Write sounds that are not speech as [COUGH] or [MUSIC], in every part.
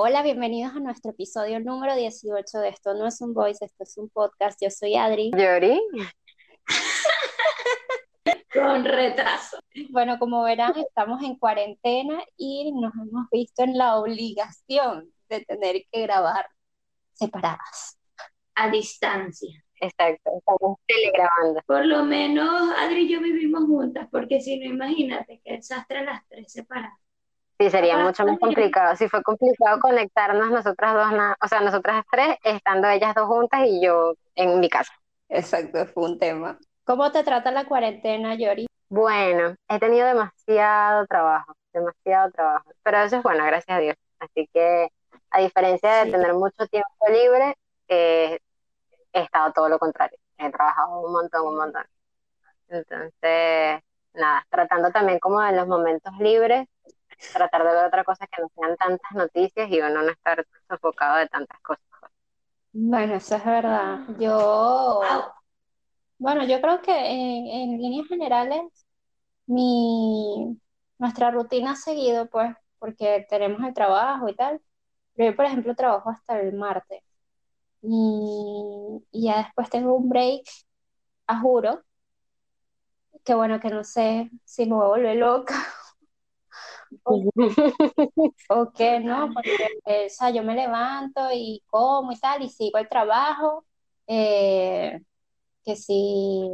Hola, bienvenidos a nuestro episodio número 18 de Esto no es un voice, esto es un podcast. Yo soy Adri. Yori. [LAUGHS] Con retraso. Bueno, como verán, estamos en cuarentena y nos hemos visto en la obligación de tener que grabar separadas. A distancia. Exacto, estamos telegrabando. Por lo menos Adri y yo vivimos juntas, porque si no, imagínate que desastre las tres separadas. Sí, sería Ah, mucho más complicado. Si fue complicado conectarnos nosotras dos, na- o sea, nosotras tres, estando ellas dos juntas y yo en mi casa. Exacto, fue un tema. ¿Cómo te trata la cuarentena, Yori? Bueno, he tenido demasiado trabajo, demasiado trabajo, pero eso es bueno, gracias a Dios. Así que, a diferencia de Sí. tener mucho tiempo libre, eh, he estado todo lo contrario. He trabajado un montón, un montón. Entonces, nada, tratando también como en los momentos libres, tratar de ver otra cosa que no sean tantas noticias y uno no estar sofocado de tantas cosas. Bueno, eso es verdad. Yo, bueno, yo creo que en, en líneas generales, mi, nuestra rutina ha seguido, pues, porque tenemos el trabajo y tal. Pero yo, por ejemplo, trabajo hasta el martes. Y, y ya después tengo un break, a juro, que bueno, que no sé si me voy a volver loca o, o qué, ¿no? Porque, o sea, yo me levanto y como y tal, y sigo el trabajo, eh, que si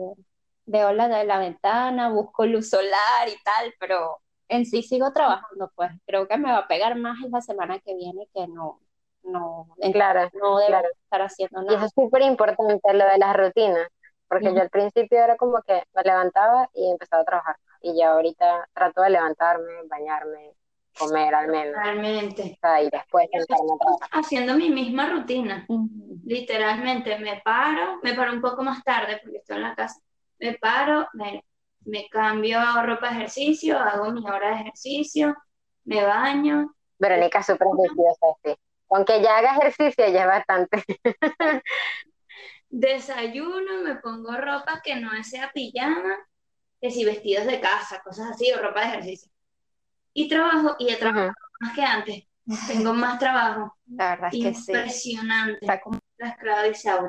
veo la de la ventana, busco luz solar y tal, pero en sí sigo trabajando, pues creo que me va a pegar más en la semana que viene que no, no, Claro, no debo claro. estar haciendo Y eso nada. es súper importante, lo de las rutinas, porque yo al principio era como que me levantaba y empezaba a trabajar. Y ya ahorita trato de levantarme, bañarme, comer al menos, Realmente. o sea, y después. Haciendo mi misma rutina. Literalmente, me paro, me paro un poco más tarde porque estoy en la casa. Me paro, me, me cambio a ropa de ejercicio, hago mi hora de ejercicio, me baño. Verónica súper juiciosa, sí. Aunque ya haga ejercicio, ya es bastante. [LAUGHS] Desayuno, me pongo ropa que no sea pijama, que si vestidos de casa, cosas así, o ropa de ejercicio. Y trabajo, y he trabajado Ujú. más que antes. Tengo más trabajo. La verdad es que sí. Impresionante. Está como- La esclava Isaura.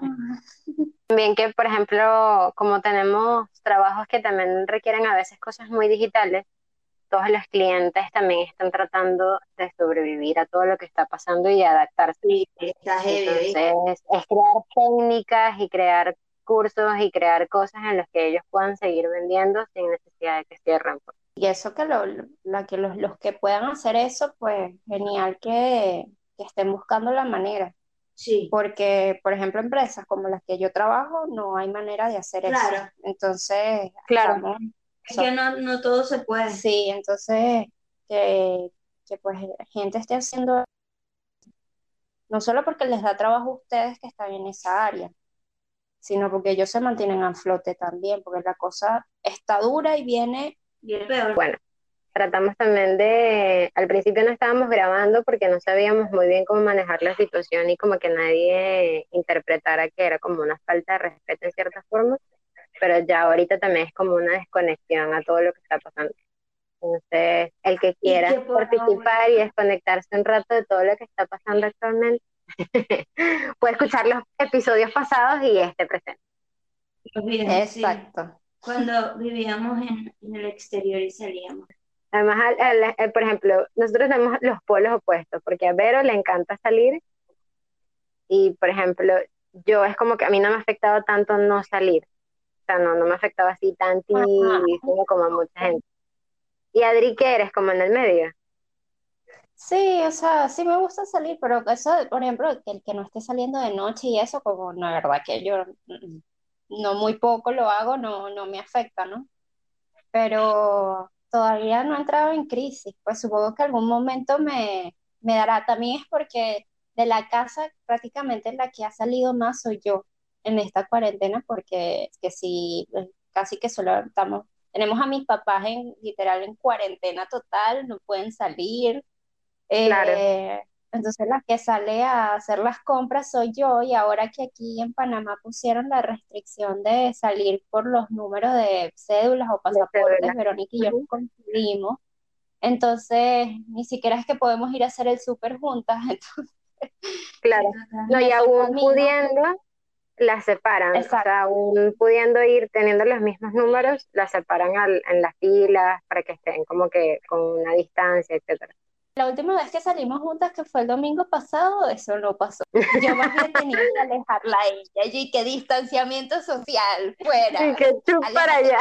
También que, por ejemplo, como tenemos trabajos que también requieren a veces cosas muy digitales, todos los clientes también están tratando de sobrevivir a todo lo que está pasando y adaptarse. Sí, está heavy. Entonces, es crear técnicas y crear cursos y crear cosas en las que ellos puedan seguir vendiendo sin necesidad de que cierren. pues. Y eso que, lo, la que los, los que puedan hacer eso, pues genial que, que estén buscando la manera. Sí, Porque, por ejemplo, empresas como las que yo trabajo, no hay manera de hacer eso. Claro. Entonces, Claro. estamos- es que no, no todo se puede. sí, entonces, que, que pues gente esté haciendo, no solo porque les da trabajo a ustedes que están en esa área, sino porque ellos se mantienen a flote también, porque la cosa está dura y viene, el peor. Bueno, tratamos también de, al principio no estábamos grabando porque no sabíamos muy bien cómo manejar la situación y como que nadie interpretara que era como una falta de respeto en cierta forma, pero ya ahorita también es como una desconexión a todo lo que está pasando. Entonces, el que quiera que por participar y desconectarse un rato de todo lo que está pasando actualmente, [LAUGHS] puede escuchar los episodios pasados y este presente. Olviden, sí. exacto. Cuando vivíamos en, en el exterior y salíamos. Además, al- al- eh, por ejemplo, nosotros tenemos los polos opuestos, porque a Vero le encanta salir y, por ejemplo, yo es como que a mí no me afectaba tanto no salir, o sea, no, no me afectaba así tantísimo como a mucha gente. Y Adri, ¿qué eres? Como en el medio. Sí, o sea, sí me gusta salir, pero eso, por ejemplo, que el que no esté saliendo de noche y eso, como la verdad que yo mm, no muy poco lo hago, no, no me afecta, ¿no? Pero todavía no he entrado en crisis, pues supongo que algún momento me, me dará. También es porque de la casa prácticamente la que ha salido más soy yo en esta cuarentena, porque que sí, eh, casi que solo estamos, tenemos a mis papás en literal en cuarentena total, no pueden salir. Claro. Eh, entonces la que sale a hacer las compras soy yo y ahora que aquí en Panamá pusieron la restricción de salir por los números de cédulas o pasaportes. Verónica y yo nos conseguimos. Entonces, ni siquiera es que podemos ir a hacer el súper juntas. [LAUGHS] Entonces, Claro. No, y aún pudiendo, las separan. O sea, aún pudiendo ir teniendo los mismos números, las separan al, en las filas para que estén como que con una distancia, etcétera. La última vez que salimos juntas, que fue el domingo pasado, eso no pasó. Yo más bien tenía que alejarla a ella. Y que distanciamiento social, fuera. Y que chup para allá.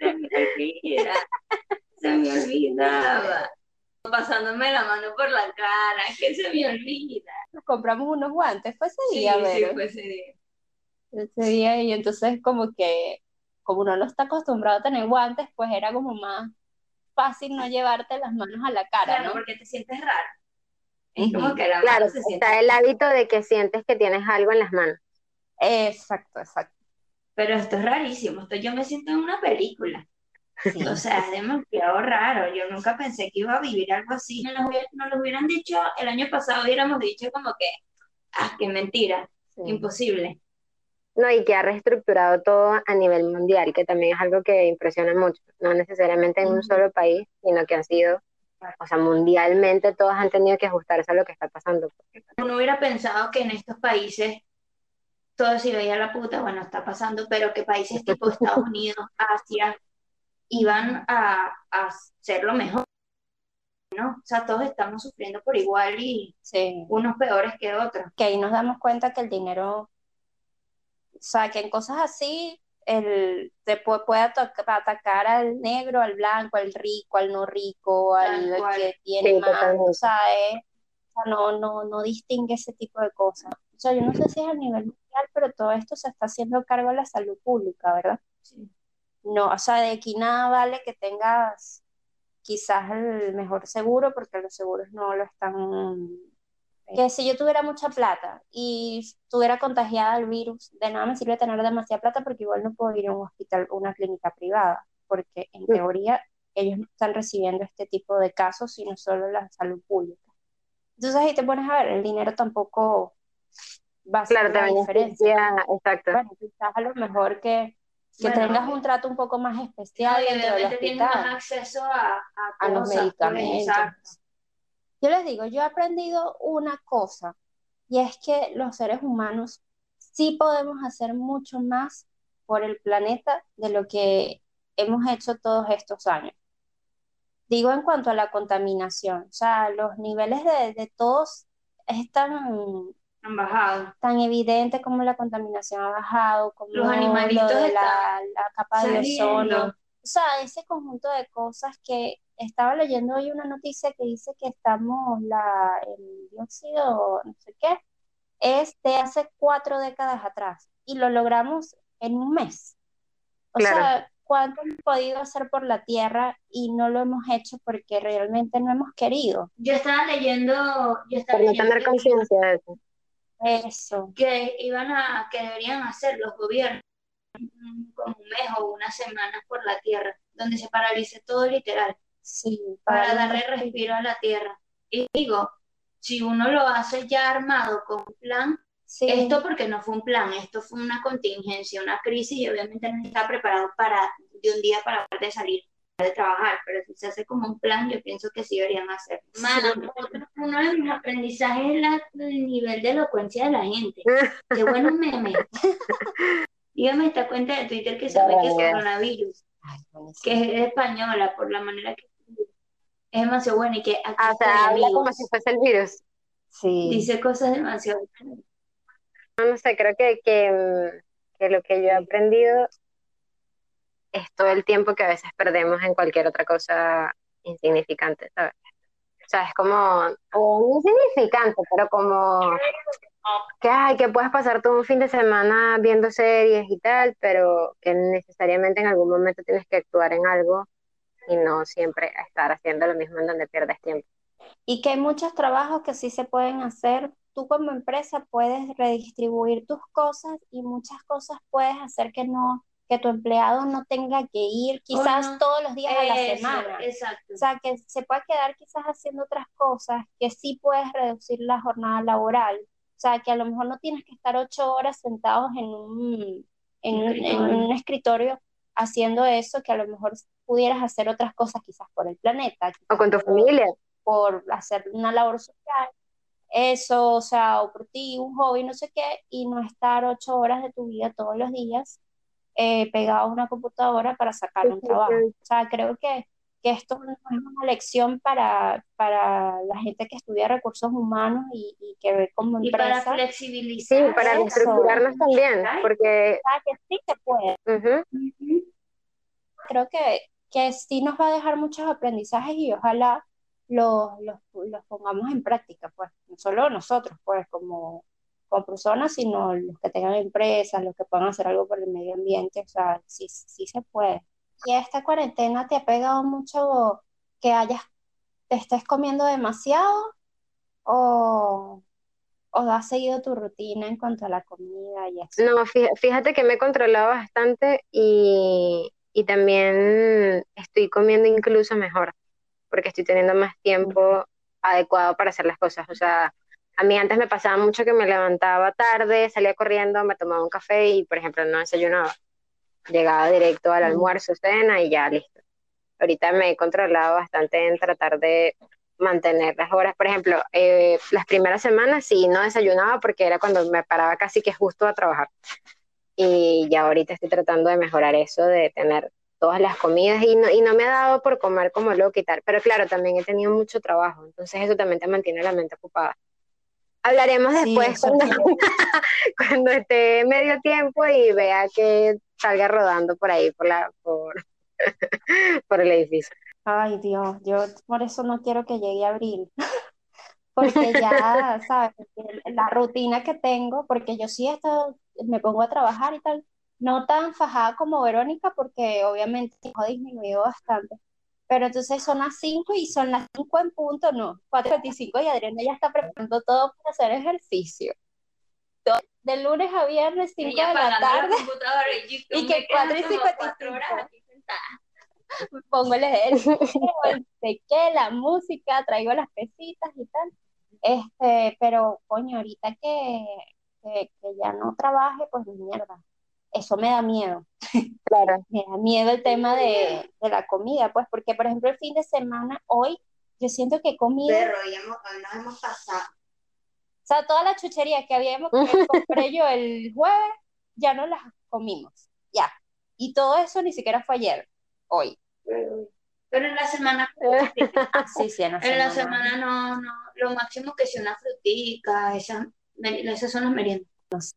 Se me olvida. Se me olvidaba. Pasándome la mano por la cara, que se me olvida. Nos compramos unos guantes, fue ese día, Sí, sí, fue ese día. Ese día, y entonces como que, como uno no está acostumbrado a tener guantes, pues era como más fácil no llevarte las manos a la cara, Claro, ¿no? porque te sientes raro. Es como que la Claro, mano se siente. está el hábito de que sientes que tienes algo en las manos. Exacto, exacto. Pero esto es rarísimo. Esto yo me siento en una película. Sí. O sea, es demasiado raro. Yo nunca pensé que iba a vivir algo así. Nos lo, hubiera- nos lo hubieran dicho el año pasado, hubiéramos dicho como que, ah, qué mentira, Sí. imposible. No, y que ha reestructurado todo a nivel mundial, que también es algo que impresiona mucho, no necesariamente en un solo país, sino que han sido, o sea, mundialmente todos han tenido que ajustarse a lo que está pasando. Uno hubiera pensado que en estos países todo se iba a ir a la puta, bueno, está pasando, pero que países tipo Estados [LAUGHS] Unidos, Asia, iban a, a ser lo mejor, ¿no? O sea, todos estamos sufriendo por igual y Sí. unos peores que otros. Que ahí nos damos cuenta que el dinero, sea, que en cosas así, el, te puede, puede ata- atacar al negro, al blanco, al rico, al no rico, al que tiene Sí, más, o sea, es- o sea, no, no, no distingue ese tipo de cosas. O sea, yo no sé si es a nivel mundial, pero todo esto se está haciendo cargo de la salud pública, ¿verdad? Sí. No, o sea, de aquí nada vale que tengas quizás el mejor seguro, porque los seguros no lo están. Que si yo tuviera mucha plata y estuviera contagiada del virus, de nada me sirve tener demasiada plata porque igual no puedo ir a un hospital o una clínica privada, porque en teoría ellos no están recibiendo este tipo de casos, sino solo la salud pública. Entonces ahí te pones a ver, el dinero tampoco va a ser Claro, la también diferencia. exacto. Bueno, quizás a lo mejor que, que Bueno, tengas un trato un poco más No, especial y dentro del más acceso a, a A los pues, medicamentos. exacto. Yo les digo, yo he aprendido una cosa, y es que los seres humanos sí podemos hacer mucho más por el planeta de lo que hemos hecho todos estos años. Digo en cuanto a la contaminación, o sea, los niveles de, de todos es tan, Han bajado. tan evidente como la contaminación ha bajado, como Los lo animalitos de están la, la capa de ozono. O sea, ese conjunto de cosas que estaba leyendo hoy una noticia que dice que estamos, la, el dióxido, no sé qué, es de hace cuatro décadas atrás y lo logramos en un mes. O Claro. sea, ¿cuánto hemos podido hacer por la Tierra y no lo hemos hecho porque realmente no hemos querido? Yo estaba leyendo, yo estaba Por no leyendo tener conciencia de eso. Eso. que iban a, que deberían hacer los gobiernos un- como un mes o una semana por la tierra, donde se paralice todo literal, Sí, para para darle respiro a la tierra. Y digo, si uno lo hace ya armado con un plan, Sí. esto porque no fue un plan, esto fue una contingencia, una crisis y obviamente no está preparado para de un día para de salir de trabajar, pero si se hace como un plan, yo pienso que sí deberían hacer. Otro- uno de mis aprendizajes es la- el nivel de elocuencia de la gente. [LAUGHS] Qué buenos memes. Dígame esta cuenta de Twitter que sabe que es coronavirus, Ay, que es española por la manera que es demasiado buena y que aquí Ah, o sea, habla como si fuese el virus. Sí. Dice cosas demasiado No sé, creo que, que, mm, que lo que yo he aprendido es todo el tiempo que a veces perdemos en cualquier otra cosa insignificante, ¿sabes? O sea, es como, o no insignificante, pero como que, ay, que puedes pasar todo un fin de semana viendo series y tal, pero que necesariamente en algún momento tienes que actuar en algo y no siempre estar haciendo lo mismo en donde pierdes tiempo. Y que hay muchos trabajos que sí se pueden hacer. Tú como empresa puedes redistribuir tus cosas y muchas cosas puedes hacer que no, que tu empleado no tenga que ir quizás no. todos los días a la semana. exacto. O sea, que se puede quedar quizás haciendo otras cosas, que sí puedes reducir la jornada laboral. O sea, que a lo mejor no tienes que estar ocho horas sentados en un, en, un escritorio haciendo eso que a lo mejor pudieras hacer otras cosas quizás por el planeta. O con tu familia. Por hacer una labor social. Eso, o sea, o por ti, un hobby, no sé qué, y no estar ocho horas de tu vida todos los días eh, pegado a una computadora para sacar un trabajo. O sea, creo que, que esto no es una lección para, para la gente que estudia recursos humanos y, y que ve como empresa. Y para flexibilizar. Sí, para estructurarnos también, porque... Ah, que sí se puede. Creo que, que sí nos va a dejar muchos aprendizajes y ojalá los, los, los pongamos en práctica, pues, no solo nosotros, pues, como, como personas, sino los que tengan empresas, los que puedan hacer algo por el medio ambiente, o sea, sí, sí se puede. ¿Y esta cuarentena te ha pegado mucho que hayas, te estés comiendo demasiado o, o has seguido tu rutina en cuanto a la comida y eso? No, fíjate que me he controlado bastante y, y también estoy comiendo incluso mejor porque estoy teniendo más tiempo adecuado para hacer las cosas. O sea, a mí antes me pasaba mucho que me levantaba tarde, salía corriendo, me tomaba un café y, por ejemplo, no desayunaba. Llegaba directo al almuerzo, cena y ya listo. Ahorita me he controlado bastante en tratar de mantener las horas. Por ejemplo, eh, las primeras semanas sí no desayunaba porque era cuando me paraba casi que justo a trabajar. Y ya ahorita estoy tratando de mejorar eso, de tener todas las comidas y no, y no me ha dado por comer como lo quitar. Pero claro, también he tenido mucho trabajo, entonces eso también te mantiene la mente ocupada. Hablaremos después cuando, [LAUGHS] cuando, esté medio tiempo y vea que salga rodando por ahí, por, la, por, [LAUGHS] por el edificio. Ay Dios, yo por eso no quiero que llegue abril, [LAUGHS] porque ya, ¿sabes? La rutina que tengo, porque yo sí esto, me pongo a trabajar y tal, no tan fajada como Verónica, porque obviamente ha disminuido bastante. Pero entonces son las 5 y son las 5 en punto, no, 4.25 y Adriana ya está preparando todo para hacer ejercicio. De lunes a viernes, 5 de la tarde. Y, [LAUGHS] que 4 y 55. Pongo el ejercicio, el qué, la música, traigo las pesitas y tal. Este, pero coño, ahorita que, que, que ya no trabaje, pues mierda eso me da miedo. Claro. [LAUGHS] me da miedo el tema de, la comida, pues, porque, por ejemplo, el fin de semana, hoy, yo siento que he comido... Pero hoy, nos hemos pasado. O sea, toda la chuchería que habíamos que [LAUGHS] compré yo el jueves, ya no las comimos, ya. Y todo eso ni siquiera fue ayer, hoy. Pero en la semana... [LAUGHS] Sí, sí, en la semana. En la semana no, no, lo máximo que sea una frutica, esas, esas son las meriendas.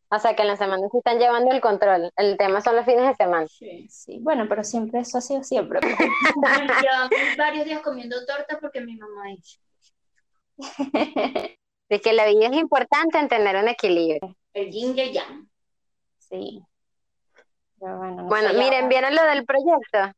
O sea que en la semana se están llevando el control. El tema son los fines de semana. Sí, sí. Bueno, pero siempre eso ha sido siempre. [LAUGHS] Llevamos varios días comiendo torta porque mi mamá dice. [LAUGHS] De que la vida es importante en tener un equilibrio. El yin y el yang. Sí. bueno, bueno miren, ¿vieron lo del proyecto?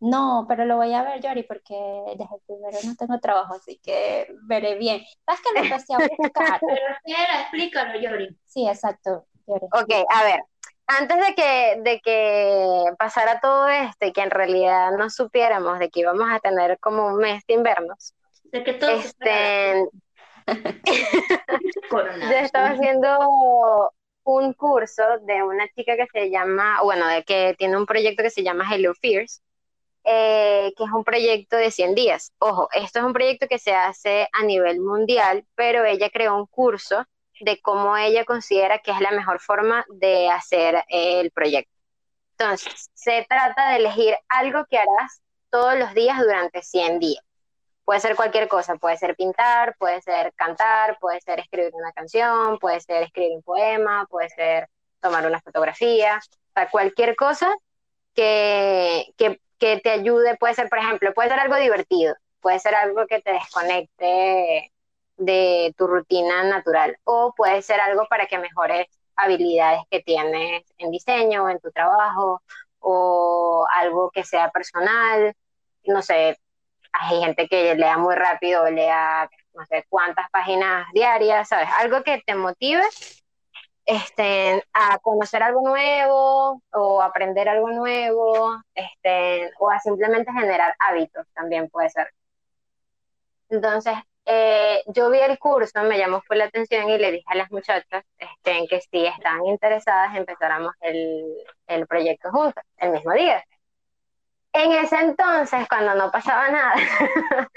No, pero lo voy a ver, Yori, porque desde el primero no tengo trabajo, así que veré bien. ¿Sabes que lo [LAUGHS] empecé a buscar? pero espera, explícalo, Yori. Sí, exacto, Yori. Ok, a ver, antes de que, de que pasara todo esto y que en realidad no supiéramos de que íbamos a tener como un mes de invernos, de que todo este, [LAUGHS] yo estaba haciendo un curso de una chica que se llama, bueno, de que tiene un proyecto que se llama Hello Fears, eh, que es un proyecto de 100 días. Ojo, esto es un proyecto que se hace a nivel mundial, pero ella creó un curso de cómo ella considera que es la mejor forma de hacer eh, el proyecto. Entonces, se trata de elegir algo que harás todos los días durante 100 días. Puede ser cualquier cosa, puede ser pintar, puede ser cantar, puede ser escribir una canción, puede ser escribir un poema, puede ser tomar una fotografía, o sea, cualquier cosa que, que que te ayude, puede ser, por ejemplo, puede ser algo divertido, puede ser algo que te desconecte de tu rutina natural o puede ser algo para que mejores habilidades que tienes en diseño, en tu trabajo o algo que sea personal, no sé, hay gente que lea muy rápido, lea no sé cuántas páginas diarias, ¿sabes? Algo que te motive este, a conocer algo nuevo o aprender algo nuevo, este, o a simplemente generar hábitos también puede ser. Entonces, eh, yo vi el curso, me llamó fue la atención y le dije a las muchachas este, que si estaban interesadas empezáramos el, el proyecto juntas el mismo día. En ese entonces, cuando no pasaba nada, [LAUGHS]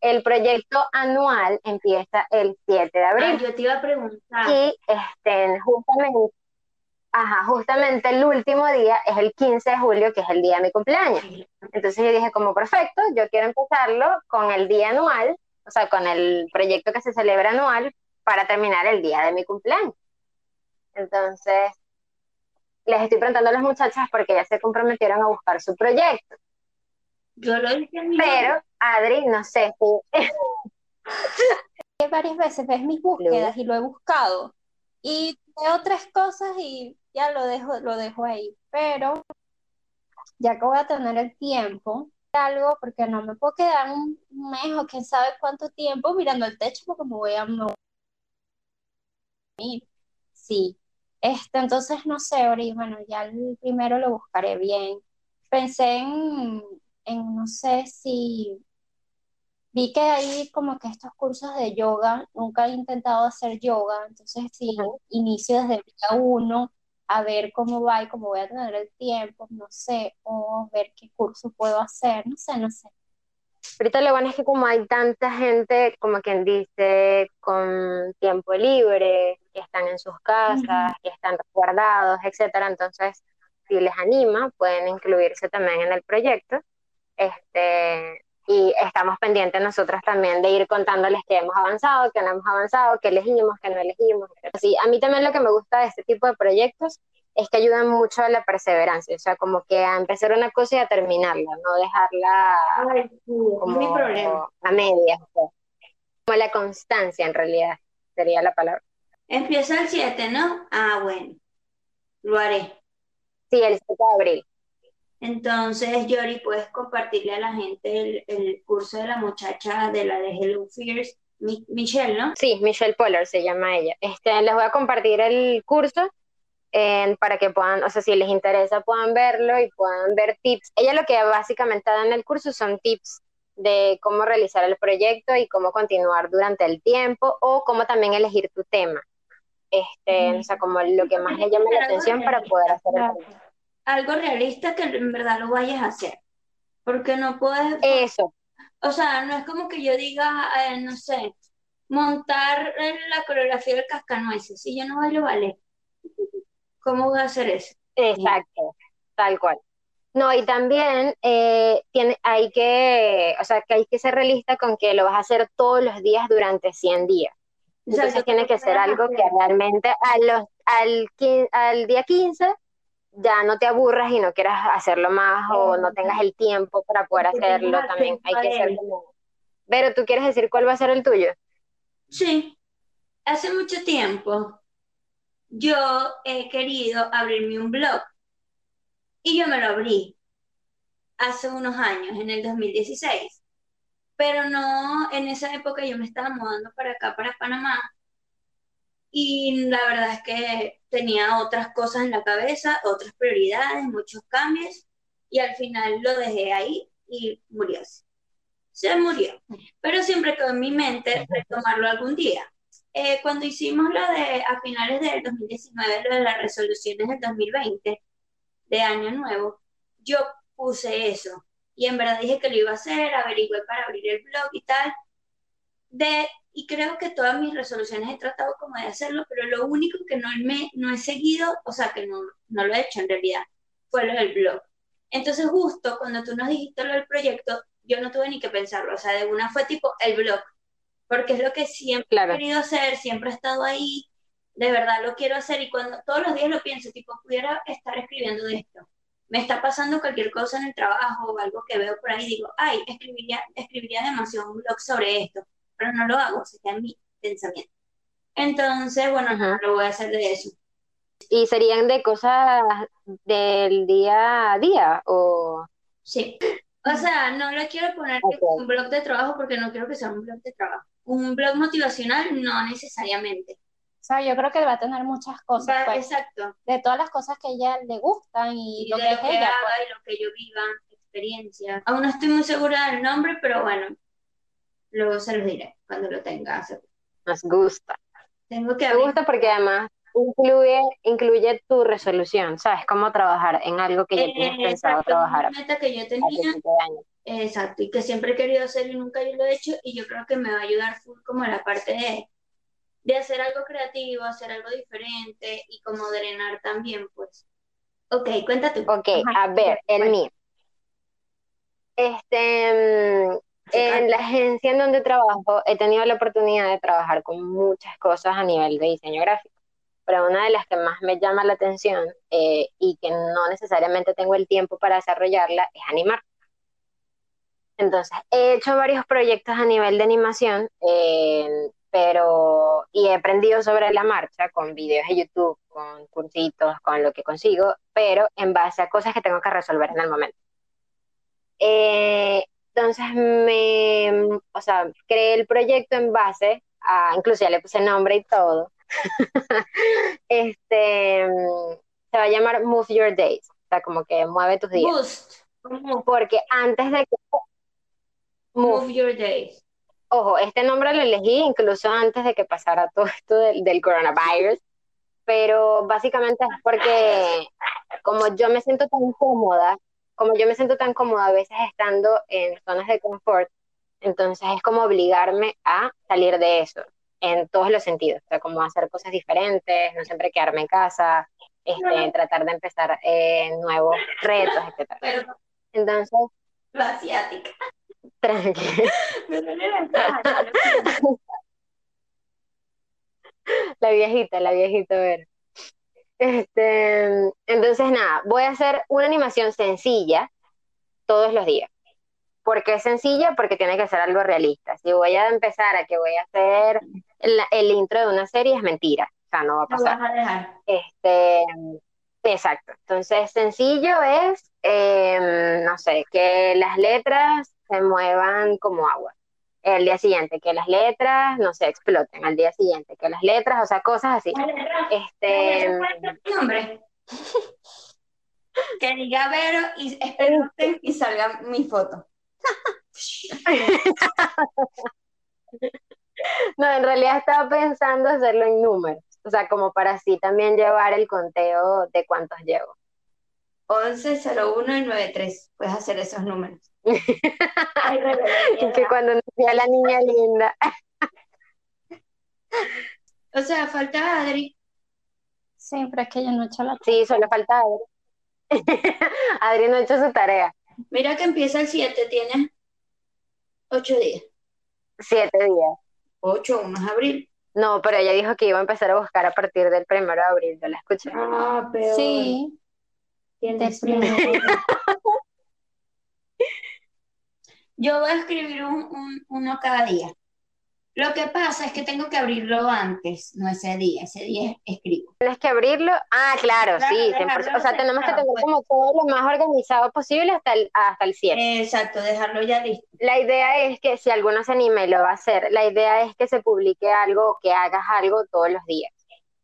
el proyecto anual empieza el 7 de abril. Ah, yo te iba a preguntar. Y este, justamente, ajá, justamente el último día es el 15 de julio, que es el día de mi cumpleaños. Entonces yo dije, como perfecto, yo quiero empezarlo con el día anual, o sea, con el proyecto que se celebra anual para terminar el día de mi cumpleaños. Entonces, les estoy preguntando a las muchachas porque ya se comprometieron a buscar su proyecto. Yo lo hice en mi Pero, Adri, no sé si... [LAUGHS] varias veces ves mis búsquedas y lo he buscado y veo tres cosas y ya lo dejo, lo dejo ahí. Pero ya que voy a tener el tiempo, algo, porque no me puedo quedar un mes o quién sabe cuánto tiempo mirando el techo porque me voy a morir. Sí, este, entonces no sé, Ori, bueno, ya el primero lo buscaré bien. Pensé en, en, no sé si vi que hay como que estos cursos de yoga, nunca he intentado hacer yoga, entonces si inicio desde el día uno a ver cómo va y cómo voy a tener el tiempo, no sé, o ver qué curso puedo hacer, no sé, no sé. Ahorita lo bueno es que como hay tanta gente, como quien dice, con tiempo libre, que están en sus casas, que están resguardados, etcétera, entonces si les anima, pueden incluirse también en el proyecto. Este, y estamos pendientes nosotros también de ir contándoles que hemos avanzado, que no hemos avanzado, que elegimos, que no elegimos. Sí, a mí también lo que me gusta de este tipo de proyectos es que ayudan mucho a la perseverancia, o sea, como que a empezar una cosa y a terminarla, no dejarla como a medias, como la constancia en realidad sería la palabra. Empieza el 7, ¿no? Ah, bueno, lo haré. Sí, el 7 de abril. Entonces, Yori, puedes compartirle a la gente el, curso de la muchacha de la de Hello Fears, Michelle, ¿no? Sí, Michelle Poller se llama ella. Este, les voy a compartir el curso para que puedan, o sea, si les interesa, puedan verlo y puedan ver tips. Ella lo que básicamente da en el curso son tips de cómo realizar el proyecto y cómo continuar durante el tiempo o cómo también elegir tu tema. Este, o sea, como lo que más le llama la atención para poder hacer el algo realista que en verdad lo vayas a hacer. Porque no puedes. Eso. O sea, no es como que yo diga, eh, no sé, montar la coreografía del cascanueces. Si yo no bailo vale ¿cómo voy a hacer eso? Exacto, tal cual. No, y también eh, tiene, hay que, o sea, que hay que ser realista con que lo vas a hacer todos los días durante 100 días. Entonces tiene que ser algo que realmente a los, al, al día 15 ya no te aburras y no quieras hacerlo más o no tengas el tiempo para poder hacerlo, también hay que ser Pero tú quieres decir cuál va a ser el tuyo? Sí, hace mucho tiempo yo he querido abrirme un blog y yo me lo abrí hace unos años, en el 2016. Pero no, en esa época yo me estaba mudando para acá, para Panamá, y la verdad es que tenía otras cosas en la cabeza, otras prioridades, muchos cambios y al final lo dejé ahí y murió. Se murió. Pero siempre quedó en mi mente retomarlo algún día. Eh, cuando hicimos lo de a finales del 2019, lo de las resoluciones del 2020, de Año Nuevo, yo puse eso. Y en verdad dije que lo iba a hacer, averigüé para abrir el blog y tal. De y creo que todas mis resoluciones he tratado como de hacerlo, pero lo único que no, me, no he seguido, o sea, que no, no lo he hecho en realidad, fue lo del blog. Entonces justo cuando tú nos dijiste lo del proyecto, yo no tuve ni que pensarlo, o sea, de una fue tipo el blog, porque es lo que siempre he querido hacer, siempre he estado ahí, de verdad lo quiero hacer y cuando todos los días lo pienso, tipo, pudiera estar escribiendo de esto. Me está pasando cualquier cosa en el trabajo o algo que veo por ahí, digo, ay, escribiría, escribiría demasiado un blog sobre esto pero no lo hago, se queda en mi pensamiento. Entonces, bueno, lo voy a hacer de eso. ¿Y serían de cosas del día a día o...? Sí. O sea, no le quiero poner un blog de trabajo porque no quiero que sea un blog de trabajo. Un blog motivacional no necesariamente. O sea, yo creo que va a tener muchas cosas. pues, exacto. De todas las cosas que a ella le gustan y, lo que, ella. Pues. y lo que yo viva, experiencia. Aún no estoy muy segura del nombre, pero bueno, luego se los diré cuando lo tenga. Nos gusta. Tengo que Me gusta porque además incluye, incluye tu resolución, ¿sabes? Cómo trabajar en algo que ya tienes pensado trabajar. Una meta que yo tenía, exacto, y que siempre he querido hacer y nunca yo lo he hecho, y yo creo que me va a ayudar full como la parte de, de hacer algo creativo, hacer algo diferente y como drenar también, pues. Ok, cuéntate. Ok, a ver, el mío. Este, mm, en la agencia en donde trabajo he tenido la oportunidad de trabajar con muchas cosas a nivel de diseño gráfico, pero una de las que más me llama la atención eh, y que no necesariamente tengo el tiempo para desarrollarla es animar. Entonces, he hecho varios proyectos a nivel de animación, eh, pero y he aprendido sobre la marcha con videos de YouTube, con cursitos, con lo que consigo, pero en base a cosas que tengo que resolver en el momento. Eh, entonces me, o sea, creé el proyecto en base a, incluso ya le puse nombre y todo. [LAUGHS] este, se va a llamar Move Your Days, o sea, como que mueve tus días. Porque antes de que... Move, Your Days. Ojo, este nombre lo elegí incluso antes de que pasara [LAUGHS] todo esto del, del coronavirus, pero básicamente es porque como yo me siento tan cómoda como yo me siento tan cómoda a veces estando en zonas de confort, entonces es como obligarme a salir de eso en todos los sentidos, o sea, como hacer cosas diferentes, no siempre quedarme en casa, este, tratar de empezar eh, nuevos retos, etc. Entonces... La asiática. Tranquila. [LAUGHS] la viejita, la viejita, a ver. Este, entonces, nada, voy a hacer una animación sencilla todos los días. ¿Por qué sencilla? Porque tiene que ser algo realista. Si voy a empezar a que voy a hacer el, intro de una serie, es mentira. O sea, no va a pasar. Este, exacto. Entonces, sencillo es, em, no sé, que las letras se muevan como agua el día siguiente, que las letras, no se exploten al día siguiente, que las letras, o sea, cosas así. Este... nombre? [LAUGHS] que diga Vero y exploten y salga mi foto. [LAUGHS] no, en realidad estaba pensando hacerlo en números, o sea, como para así también llevar el conteo de cuántos llevo. 11, 01 y 93, puedes hacer esos números. [LAUGHS] que cuando nació la niña linda. o sea, falta Adri. Sí, pero es que yo no he hecho la Sí, solo falta Adri. [LAUGHS] Adri no ha hecho su tarea. Mira que empieza el 7, tiene 8 días. 7 días. 8, 1 es abril. No, pero ella dijo que iba a empezar a buscar a partir del 1 de abril, yo la escuché. Ah, pero... Sí. Tienes [LAUGHS] Yo voy a escribir un, uno cada día. Lo que pasa es que tengo que abrirlo antes, no ese día, ese día escribo. ¿Tienes que abrirlo? Ah, claro, sí, o sea, tenemos que tener pues. como todo lo más organizado posible hasta el, hasta el cierre. Exacto, dejarlo ya listo. La idea es que si alguno se anima y lo va a hacer, la idea es que se publique algo, que hagas algo todos los días.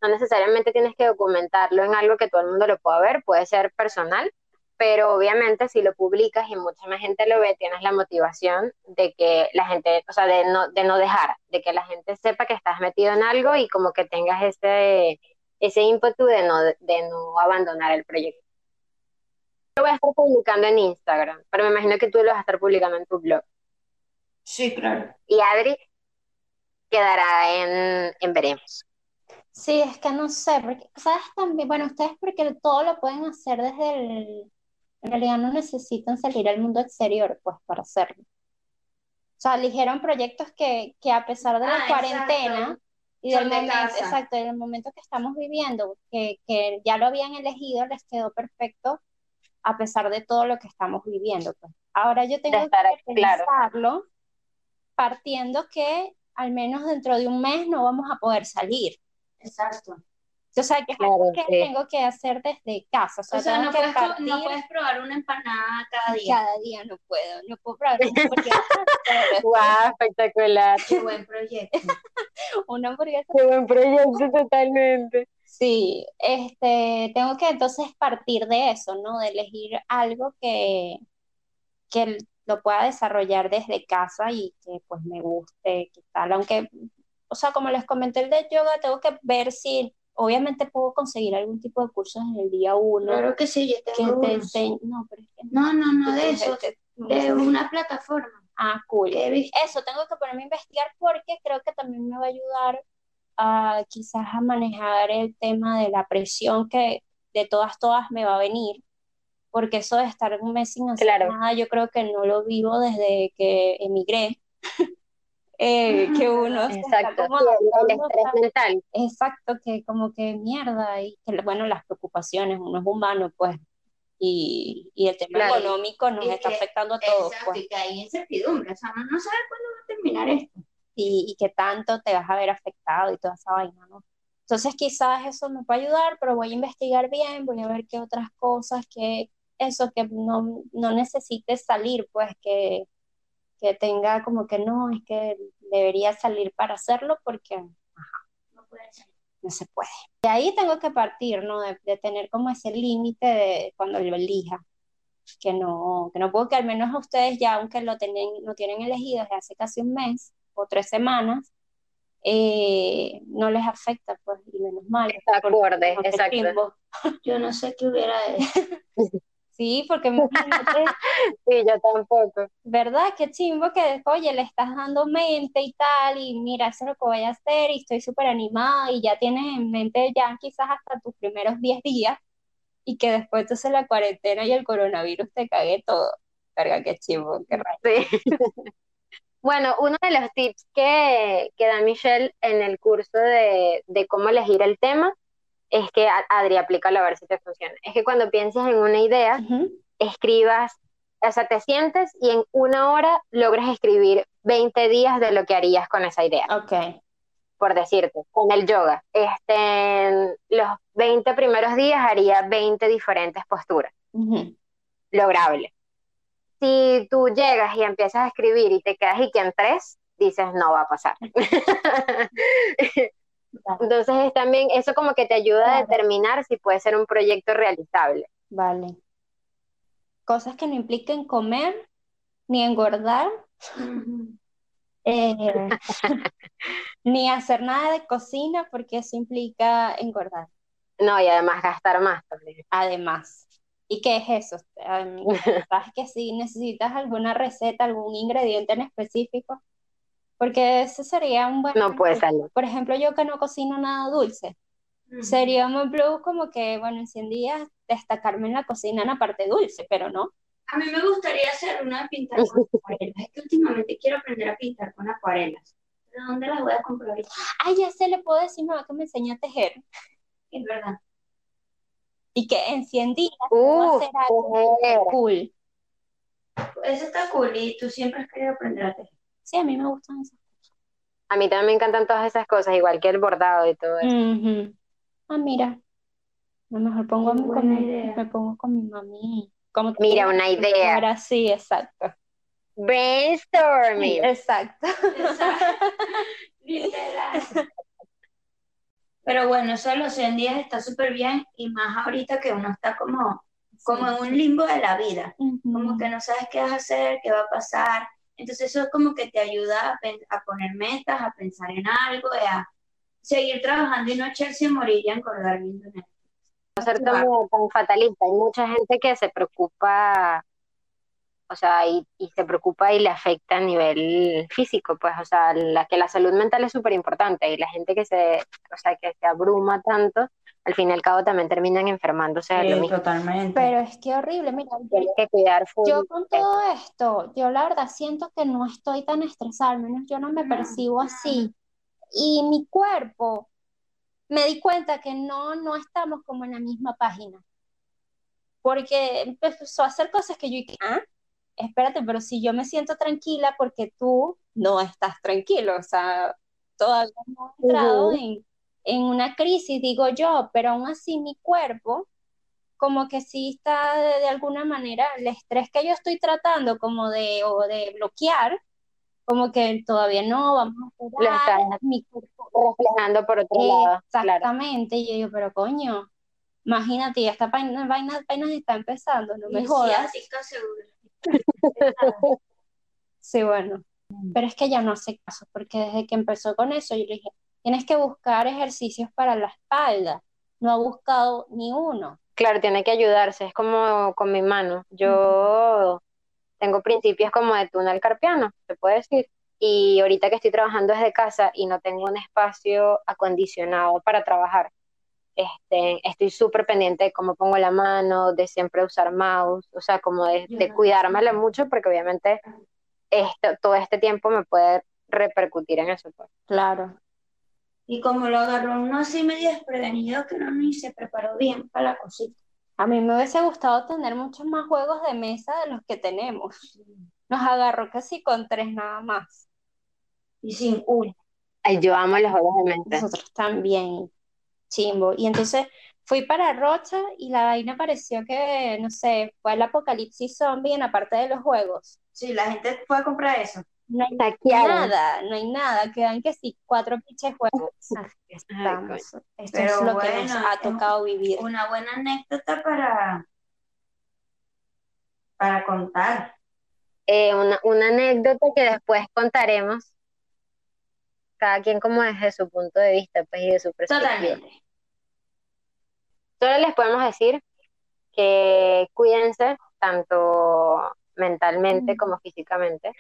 No necesariamente tienes que documentarlo en algo que todo el mundo lo pueda ver, puede ser personal, pero obviamente si lo publicas y mucha más gente lo ve, tienes la motivación de que la gente, o sea, de no, de no dejar, de que la gente sepa que estás metido en algo y como que tengas ese, ese ímpetu de no, de no abandonar el proyecto. Lo voy a estar publicando en Instagram, pero me imagino que tú lo vas a estar publicando en tu blog. Sí, claro. Y Adri quedará en, en Veremos. Sí, es que no sé, porque, ¿sabes también? Bueno, ustedes porque todo lo pueden hacer desde el, en realidad no necesitan salir al mundo exterior, pues, para hacerlo. O sea, eligieron proyectos que, que a pesar de la ah, cuarentena y del momento, exacto, del momento que estamos viviendo, que, que ya lo habían elegido, les quedó perfecto a pesar de todo lo que estamos viviendo. Pues. Ahora yo tengo que pensarlo partiendo que al menos dentro de un mes no vamos a poder salir. Exacto. O sea, que es algo que tengo que hacer desde casa. O sea, no, puedes, no, puedes, probar una empanada cada día. Cada día no puedo. No puedo probar una hamburguesa. [LAUGHS] ¡Guau! espectacular. [LAUGHS] Qué buen proyecto. una hamburguesa. Qué buen proyecto, totalmente. Sí, este, tengo que entonces partir de eso, ¿no? De elegir algo que, que lo pueda desarrollar desde casa y que pues me guste, que tal, aunque, o sea, como les comenté el de yoga, tengo que ver si obviamente puedo conseguir algún tipo de cursos en el día uno. Claro que sí, yo tengo que te unos. enseñe- no, pero es que No, no, no, de [LAUGHS] eso, te- de una plataforma. Ah, cool. Eso, tengo que ponerme a investigar porque creo que también me va a ayudar a quizás a manejar el tema de la presión que de todas, todas me va a venir. Porque eso de estar un mes sin hacer Claro. nada, yo creo que no lo vivo desde que emigré. [LAUGHS] Eh, que uno Exacto, como el, estrés a- mental. Exacto, que como que mierda, y que bueno, las preocupaciones, uno es humano, pues, y, y el tema Claro. económico nos Y está que- afectando a todos, Exacto, pues, y que hay incertidumbre, o sea, uno no sabe cuándo va a terminar esto. y, y que tanto te vas a ver afectado y toda esa vaina, ¿no? Entonces quizás eso me puede ayudar, pero voy a investigar bien, voy a ver qué otras cosas, que eso, que no, no necesites salir, pues, que, que tenga como que no, es que debería salir para hacerlo porque No puede no se puede. De ahí tengo que partir, ¿no? De, de tener como ese límite de cuando lo elija. Que no, que no puedo que al menos a ustedes ya, aunque lo tienen, lo tienen elegido desde hace casi un mes o tres semanas, eh, no les afecta, pues, y menos mal. Está acorde, no exacto. Yo no sé qué hubiera hecho. [LAUGHS] Sí, porque [LAUGHS] imagínate, Sí, yo tampoco. ¿verdad? Qué chimbo que, oye, le estás dando mente y tal, y mira, eso es lo que voy a hacer, y estoy súper animada, y ya tienes en mente ya quizás hasta tus primeros 10 días, y que después entonces la cuarentena y el coronavirus te cague todo. Verga, qué chimbo, qué raro. Sí. [LAUGHS] Bueno, uno de los tips que, que da Michelle en el curso de, de cómo elegir el tema es que, Adri, aplícalo a ver si te funciona. Es que cuando pienses en una idea, escribas, o sea, te sientes y en una hora logras escribir 20 días de lo que harías con esa idea, Ok. por decirte, con el yoga. Este, en los 20 primeros días haría 20 diferentes posturas. Lograble. Si tú llegas y empiezas a escribir y te quedas y que en tres, dices, no va a pasar. [LAUGHS] Entonces es también eso como que te ayuda a determinar si puede ser un proyecto realizable. Vale. Cosas que no impliquen comer ni engordar, eh, [LAUGHS] ni hacer nada de cocina, porque eso implica engordar. No, y además gastar más también. Además. ¿Y qué es eso? [LAUGHS] ¿Sabes que si necesitas alguna receta, algún ingrediente en específico? Porque ese sería un buen... No puede salir. Por ejemplo, yo que no cocino nada dulce, sería un buen plus como que, bueno, en 100 días destacarme en la cocina en la parte dulce, pero no. A mí me gustaría hacer una de pintar con [LAUGHS] acuarelas. Es que últimamente quiero aprender a pintar con acuarelas. ¿De dónde las voy a comprar? Ay, ya se le puedo decir, mamá, que me enseñó a tejer. Es verdad. Y que en 100 días algo mujer. cool. Eso está cool y tú siempre has querido aprender a tejer. Sí, a mí me gustan esas A mí también me encantan todas esas cosas, igual que el bordado y todo eso. Ah, mira. A lo mejor pongo mi- con mi- me pongo con mi mami. Como te Mira, una idea. Ahora sí, exacto. Brainstorming. Exacto. [LAUGHS] Literal. Pero bueno, eso de los 100 días está súper bien y más ahorita que uno está como, como en un limbo de la vida, como que no sabes qué vas a hacer, qué va a pasar. Entonces eso es como que te ayuda a, poner metas, a pensar en algo, y a seguir trabajando y no echarse a morir y a engordar viendo Netflix. no ser tan, tan fatalista. Hay mucha gente que se preocupa, o sea, y, y se preocupa y le afecta a nivel físico, pues, o sea, la, que la salud mental es súper importante y la gente que se, o sea, que se abruma tanto, al fin y al cabo también terminan enfermándose de lo mismo. totalmente. Pero es que horrible, mira, yo, Tienes que cuidar full yo con todo esto, yo la verdad siento que no estoy tan estresada, al menos yo no me percibo así. Y mi cuerpo, me di cuenta que no, no estamos como en la misma página. Porque empezó a hacer cosas que yo dije, ah, espérate, pero si yo me siento tranquila porque tú no estás tranquilo, o sea, todavía no he entrado en, en una crisis, digo yo, pero aún así mi cuerpo como que sí está de, de alguna manera, el estrés que yo estoy tratando como de, o de bloquear, como que todavía no, vamos a estás mi cuerpo reflejando por otro lado, claro. Exactamente, y yo digo, pero coño, imagínate, ya esta vaina, vaina apenas está empezando, no me Y jodas. seguro. [LAUGHS] Sí, bueno, pero es que ya no hace caso, porque desde que empezó con eso, yo le dije, tienes que buscar ejercicios para la espalda. No ha buscado ni uno. Claro, tiene que ayudarse, es como con mi mano. Yo tengo principios como de túnel carpiano, se puede decir. Y ahorita que estoy trabajando desde casa y no tengo un espacio acondicionado para trabajar, este, estoy súper pendiente de cómo pongo la mano, de siempre usar mouse, o sea, como de, de cuidármela mucho, porque obviamente esto, todo este tiempo me puede repercutir en eso. Pues. Claro. Y como lo agarró uno así medio desprevenido, que no ni se preparó bien para la cosita. A mí me hubiese gustado tener muchos más juegos de mesa de los que tenemos. Nos agarró casi con tres nada más. Y sin uno. Ay, yo amo los juegos de mesa. Nosotros también, chimbo. Y entonces fui para Rocha y la vaina pareció que, no sé, fue el apocalipsis zombie en la parte de los juegos. Sí, la gente fue a comprar eso. No hay nada, no hay nada, quedan que sí, cuatro pinches juegos. Estamos. Esto Pero es lo que bueno, nos ha tocado vivir. Una buena anécdota para, para contar. Eh, una, una anécdota que después contaremos, cada quien como desde su punto de vista pues, y de su perspectiva. Totalmente. Solo les podemos decir que cuídense tanto mentalmente como físicamente.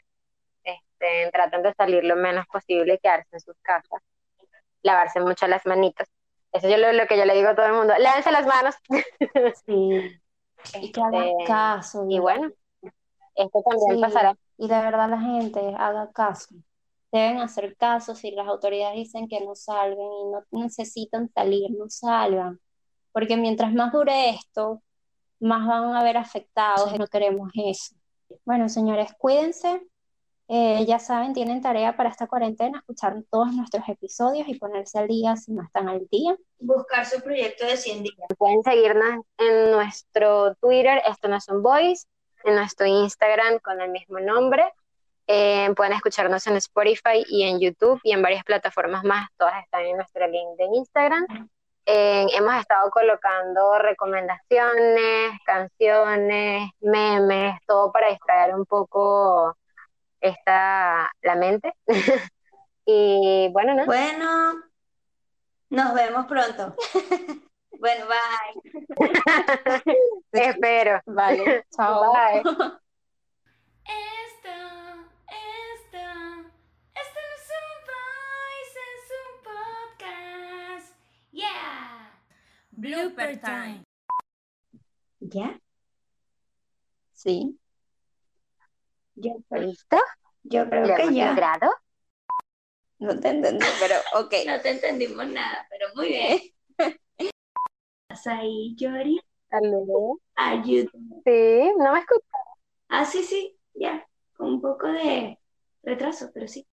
Este, traten de salir lo menos posible, quedarse en sus casas, lavarse mucho las manitos. Eso es lo, lo que yo le digo a todo el mundo, lávense las manos. [LAUGHS] Sí. Y que hagan Este, caso. y bueno, esto también Sí, pasará. y de verdad la gente haga caso. Deben hacer caso si las autoridades dicen que no salgan y no necesitan salir, no salgan. Porque mientras más dure esto, más van a haber afectados y no queremos eso. Bueno, señores, cuídense. Eh, ya saben, tienen tarea para esta cuarentena, escuchar todos nuestros episodios y ponerse al día si no están al día. Buscar su proyecto de 100 días. Pueden seguirnos en nuestro Twitter, esto no es un voice, en nuestro Instagram con el mismo nombre. Eh, pueden escucharnos en Spotify y en YouTube y en varias plataformas más, todas están en nuestro link de Instagram. Eh, hemos estado colocando recomendaciones, canciones, memes, todo para distraer un poco esta, la mente. [LAUGHS] y bueno, ¿no? Bueno, nos vemos pronto. [LAUGHS] Bueno, bye. [LAUGHS] Espero. Vale, chao. Bye. Esto, esto, esto no es un voice, es un podcast. Yeah. Blooper time. ¿Ya? Sí. Yo, ¿Listo? yo creo ¿Lo que hemos ya. logrado? No te entendí, pero [LAUGHS] ok. No te entendimos nada, pero muy bien. [LAUGHS] ¿Estás ahí, Yori? Aló. Ayúdame. Sí, no me escuchas. Ah, sí, sí, ya. Con un poco de retraso, pero sí.